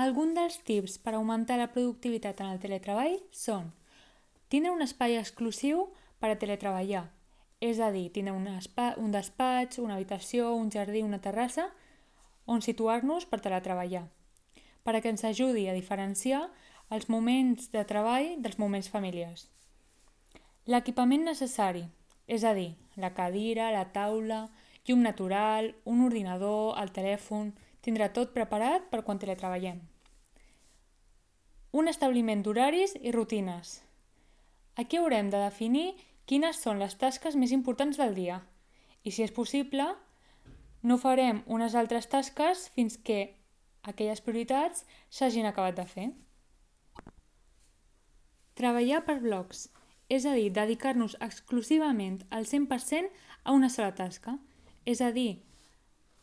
Alguns dels tips per augmentar la productivitat en el teletreball són tindre un espai exclusiu per a teletreballar, és a dir, tindre un, un despatx, una habitació, un jardí, una terrassa on situar-nos per teletreballar, perquè ens ajudi a diferenciar els moments de treball dels moments familiars. L'equipament necessari, és a dir, la cadira, la taula, llum natural, un ordinador, el telèfon, tindrà tot preparat per quan teletreballem. Un establiment d'horaris i rutines. Aquí haurem de definir quines són les tasques més importants del dia i, si és possible, no farem unes altres tasques fins que aquelles prioritats s'hagin acabat de fer. Treballar per blocs, és a dir, dedicar-nos exclusivament al 100% a una sola tasca, és a dir,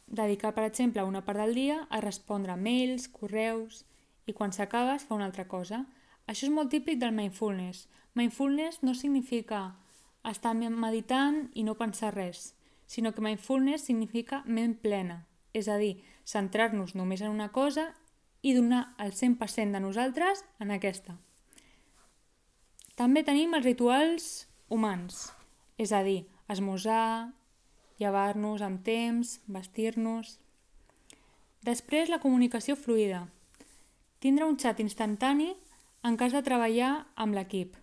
dedicar, per exemple, una part del dia a respondre mails, correus, i quan s'acaba es fa una altra cosa. Això és molt típic del mindfulness. Mindfulness no significa estar meditant i no pensar res, sinó que mindfulness significa ment plena, és a dir, centrar-nos només en una cosa i donar el 100% de nosaltres en aquesta. També tenim els rituals humans, és a dir, esmorzar, llevar-nos amb temps, vestir-nos... Després, la comunicació fluida. Tindre un xat instantani en cas de treballar amb l'equip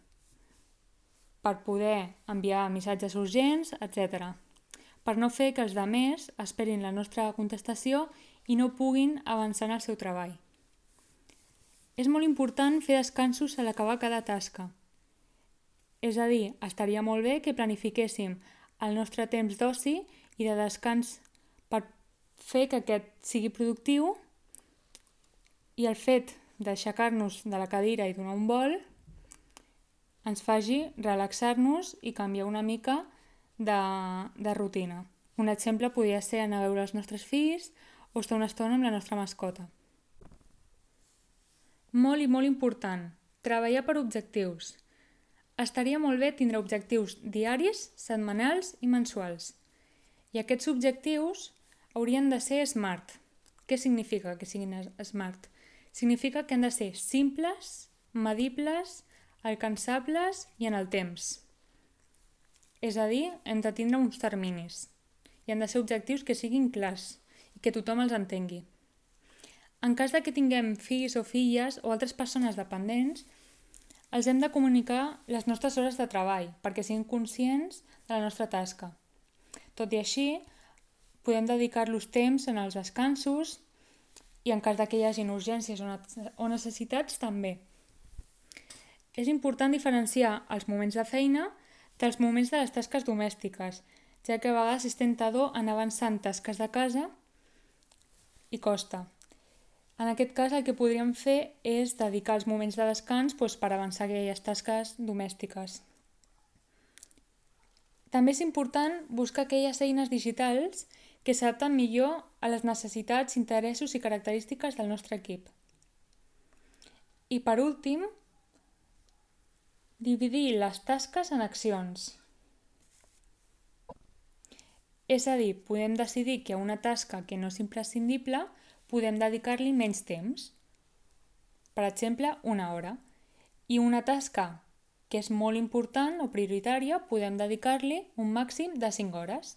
per poder enviar missatges urgents, etc. Per no fer que els demés esperin la nostra contestació i no puguin avançar en el seu treball. És molt important fer descansos a l'acabar cada tasca. És a dir, estaria molt bé que planifiquéssim el nostre temps d'oci i de descans per fer que aquest sigui productiu i el fet d'aixecar-nos de la cadira i donar un vol ens faci relaxar-nos i canviar una mica de, de rutina. Un exemple podria ser anar a veure els nostres fills o estar una estona amb la nostra mascota. Molt i molt important, treballar per objectius. Estaria molt bé tindre objectius diaris, setmanals i mensuals. I aquests objectius haurien de ser SMART. Què significa que siguin SMART? Significa que han de ser simples, medibles, alcançables i en el temps. És a dir, hem de tindre uns terminis i han de ser objectius que siguin clars i que tothom els entengui. En cas de que tinguem fills o filles o altres persones dependents, els hem de comunicar les nostres hores de treball perquè siguin conscients de la nostra tasca. Tot i així, podem dedicar-los temps en els descansos i en cas que hi hagi urgències o necessitats també. És important diferenciar els moments de feina dels moments de les tasques domèstiques, ja que a vegades és tentador anar avançant tasques de casa i costa. En aquest cas el que podríem fer és dedicar els moments de descans doncs, per avançar aquelles tasques domèstiques. També és important buscar aquelles eines digitals que s'adapten millor a les necessitats, interessos i característiques del nostre equip. I per últim, dividir les tasques en accions. És a dir, podem decidir que una tasca que no és imprescindible podem dedicar-li menys temps, per exemple, una hora, i una tasca que és molt important o prioritària podem dedicar-li un màxim de 5 hores.